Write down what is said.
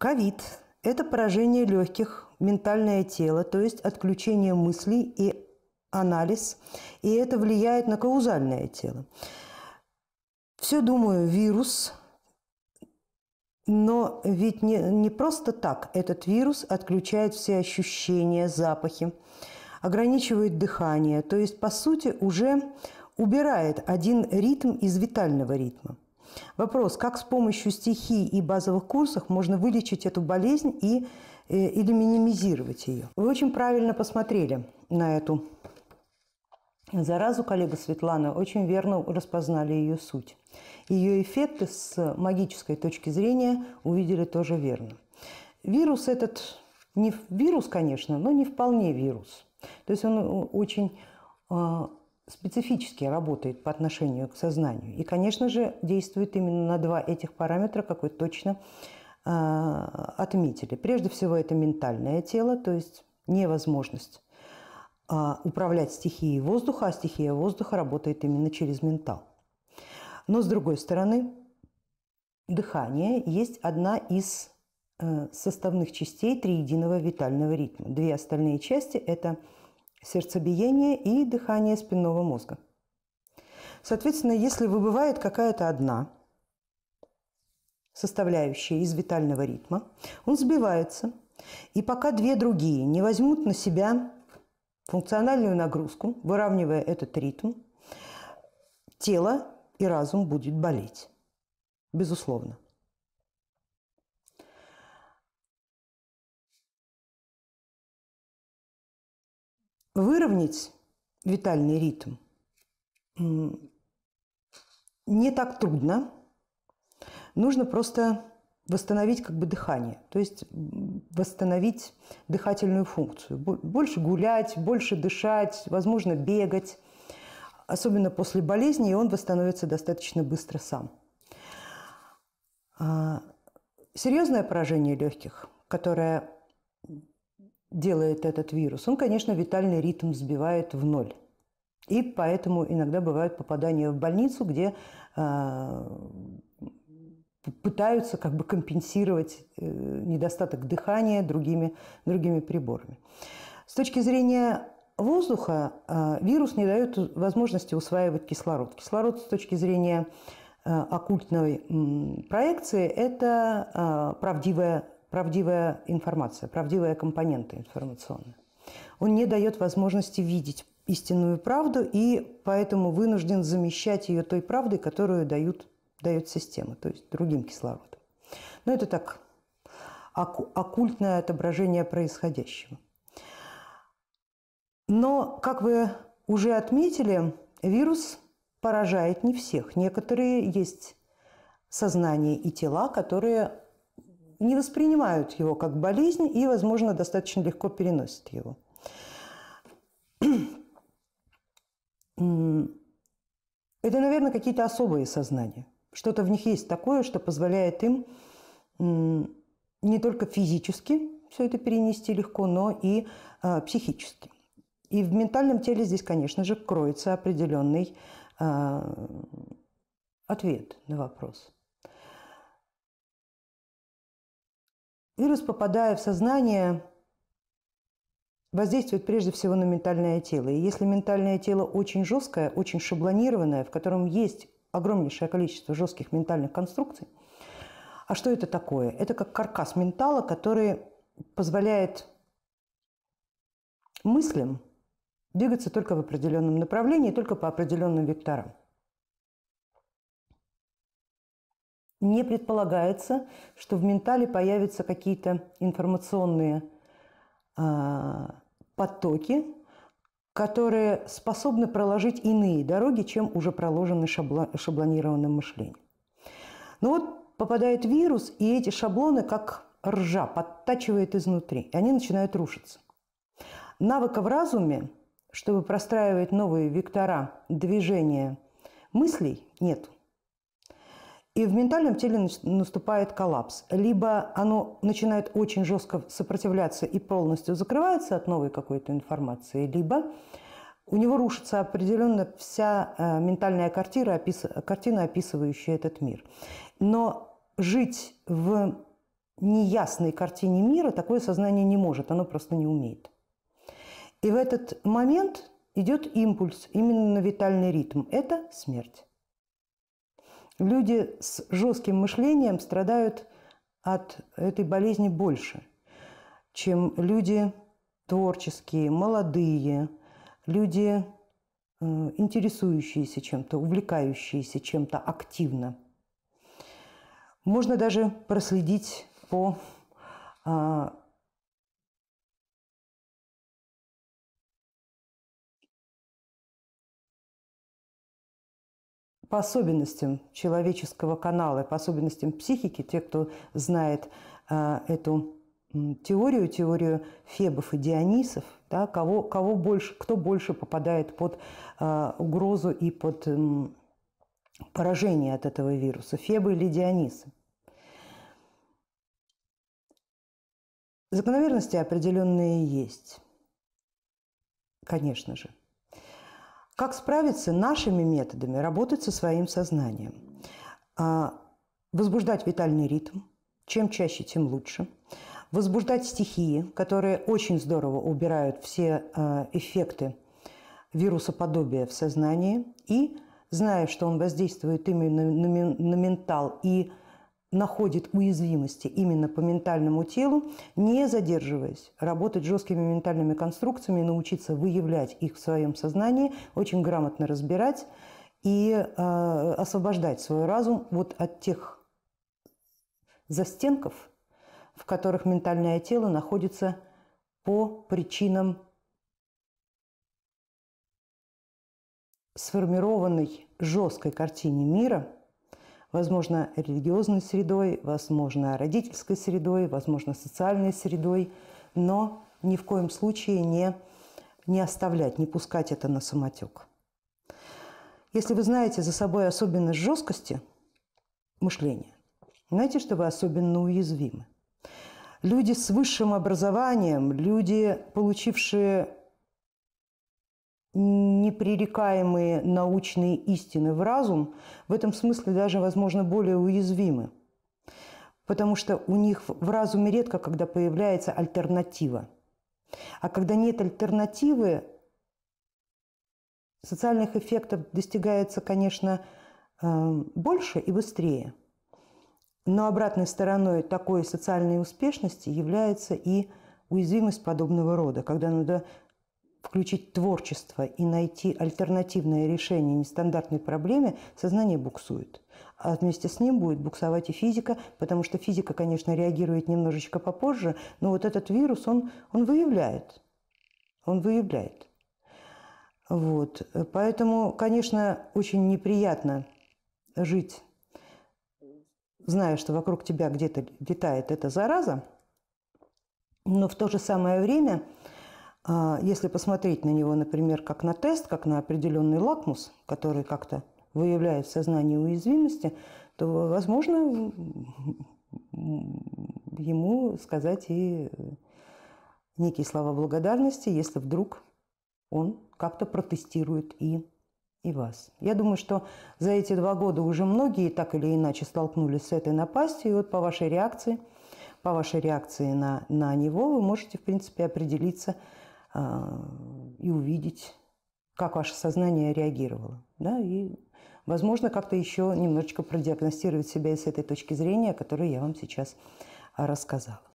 Ковид – это поражение легких, ментальное тело, то есть отключение мыслей и анализ, и это влияет на каузальное тело. Все думаю, вирус, но ведь не, не просто так этот вирус отключает все ощущения, запахи, ограничивает дыхание, то есть, по сути, уже убирает один ритм из витального ритма. Вопрос, как с помощью стихий и базовых курсов можно вылечить эту болезнь и, э, или минимизировать ее? Вы очень правильно посмотрели на эту заразу, коллега Светлана, очень верно распознали ее суть. Ее эффекты с магической точки зрения увидели тоже верно. Вирус этот, не вирус, конечно, но не вполне вирус. То есть он очень а, специфически работает по отношению к сознанию. И, конечно же, действует именно на два этих параметра, как вы точно э, отметили. Прежде всего, это ментальное тело, то есть невозможность э, управлять стихией воздуха, а стихия воздуха работает именно через ментал. Но, с другой стороны, дыхание есть одна из э, составных частей триединого витального ритма. Две остальные части – это – сердцебиение и дыхание спинного мозга. Соответственно, если выбывает какая-то одна составляющая из витального ритма, он сбивается, и пока две другие не возьмут на себя функциональную нагрузку, выравнивая этот ритм, тело и разум будет болеть. Безусловно. Выровнять витальный ритм не так трудно. Нужно просто восстановить как бы дыхание, то есть восстановить дыхательную функцию. Больше гулять, больше дышать, возможно, бегать. Особенно после болезни, и он восстановится достаточно быстро сам. А, серьезное поражение легких, которое делает этот вирус? Он, конечно, витальный ритм сбивает в ноль. И поэтому иногда бывают попадания в больницу, где э, пытаются как бы компенсировать э, недостаток дыхания другими, другими приборами. С точки зрения воздуха э, вирус не дает возможности усваивать кислород. Кислород с точки зрения э, оккультной проекции – это правдивая правдивая информация, правдивая компонента информационная. Он не дает возможности видеть истинную правду и поэтому вынужден замещать ее той правдой, которую дают, дает система, то есть другим кислородом. Но это так, оккультное отображение происходящего. Но, как вы уже отметили, вирус поражает не всех. Некоторые есть сознания и тела, которые не воспринимают его как болезнь и, возможно, достаточно легко переносят его. Это, наверное, какие-то особые сознания. Что-то в них есть такое, что позволяет им не только физически все это перенести легко, но и а, психически. И в ментальном теле здесь, конечно же, кроется определенный а, ответ на вопрос. Вирус, попадая в сознание, воздействует прежде всего на ментальное тело. И если ментальное тело очень жесткое, очень шаблонированное, в котором есть огромнейшее количество жестких ментальных конструкций, а что это такое? Это как каркас ментала, который позволяет мыслям двигаться только в определенном направлении, только по определенным векторам. Не предполагается, что в ментале появятся какие-то информационные э, потоки, которые способны проложить иные дороги, чем уже проложены шабло, шаблонированным мышлением. Но вот попадает вирус, и эти шаблоны, как ржа, подтачивает изнутри, и они начинают рушиться. Навыка в разуме, чтобы простраивать новые вектора движения мыслей, нет – и в ментальном теле наступает коллапс. Либо оно начинает очень жестко сопротивляться и полностью закрывается от новой какой-то информации, либо у него рушится определенно вся э, ментальная картина, опис... картина, описывающая этот мир. Но жить в неясной картине мира такое сознание не может, оно просто не умеет. И в этот момент идет импульс именно на витальный ритм. Это смерть. Люди с жестким мышлением страдают от этой болезни больше, чем люди творческие, молодые, люди, э, интересующиеся чем-то, увлекающиеся чем-то активно. Можно даже проследить по а, по особенностям человеческого канала, по особенностям психики, те, кто знает э, эту теорию, теорию Фебов и Дионисов, да, кого, кого больше, кто больше попадает под э, угрозу и под э, поражение от этого вируса, Фебы или Дионисы. Закономерности определенные есть, конечно же. Как справиться нашими методами? Работать со своим сознанием. А, возбуждать витальный ритм. Чем чаще, тем лучше. Возбуждать стихии, которые очень здорово убирают все а, эффекты вирусоподобия в сознании. И, зная, что он воздействует именно на ментал и находит уязвимости именно по ментальному телу, не задерживаясь, работать жесткими ментальными конструкциями, научиться выявлять их в своем сознании, очень грамотно разбирать и э, освобождать свой разум вот от тех застенков, в которых ментальное тело находится по причинам сформированной жесткой картине мира – возможно, религиозной средой, возможно, родительской средой, возможно, социальной средой, но ни в коем случае не, не оставлять, не пускать это на самотек. Если вы знаете за собой особенность жесткости мышления, знаете, что вы особенно уязвимы. Люди с высшим образованием, люди, получившие непререкаемые научные истины в разум, в этом смысле даже, возможно, более уязвимы. Потому что у них в разуме редко, когда появляется альтернатива. А когда нет альтернативы, социальных эффектов достигается, конечно, э, больше и быстрее. Но обратной стороной такой социальной успешности является и уязвимость подобного рода, когда надо включить творчество и найти альтернативное решение нестандартной проблеме, сознание буксует. А вместе с ним будет буксовать и физика, потому что физика, конечно, реагирует немножечко попозже, но вот этот вирус, он, он выявляет. Он выявляет. Вот. Поэтому, конечно, очень неприятно жить, зная, что вокруг тебя где-то летает эта зараза, но в то же самое время – если посмотреть на него, например, как на тест, как на определенный лакмус, который как-то выявляет в сознании уязвимости, то, возможно, ему сказать и некие слова благодарности, если вдруг он как-то протестирует и, и вас. Я думаю, что за эти два года уже многие так или иначе столкнулись с этой напастью, и вот по вашей реакции, по вашей реакции на, на него вы можете, в принципе, определиться – а, и увидеть, как ваше сознание реагировало. Да? И, возможно, как-то еще немножечко продиагностировать себя с этой точки зрения, которую я вам сейчас рассказала.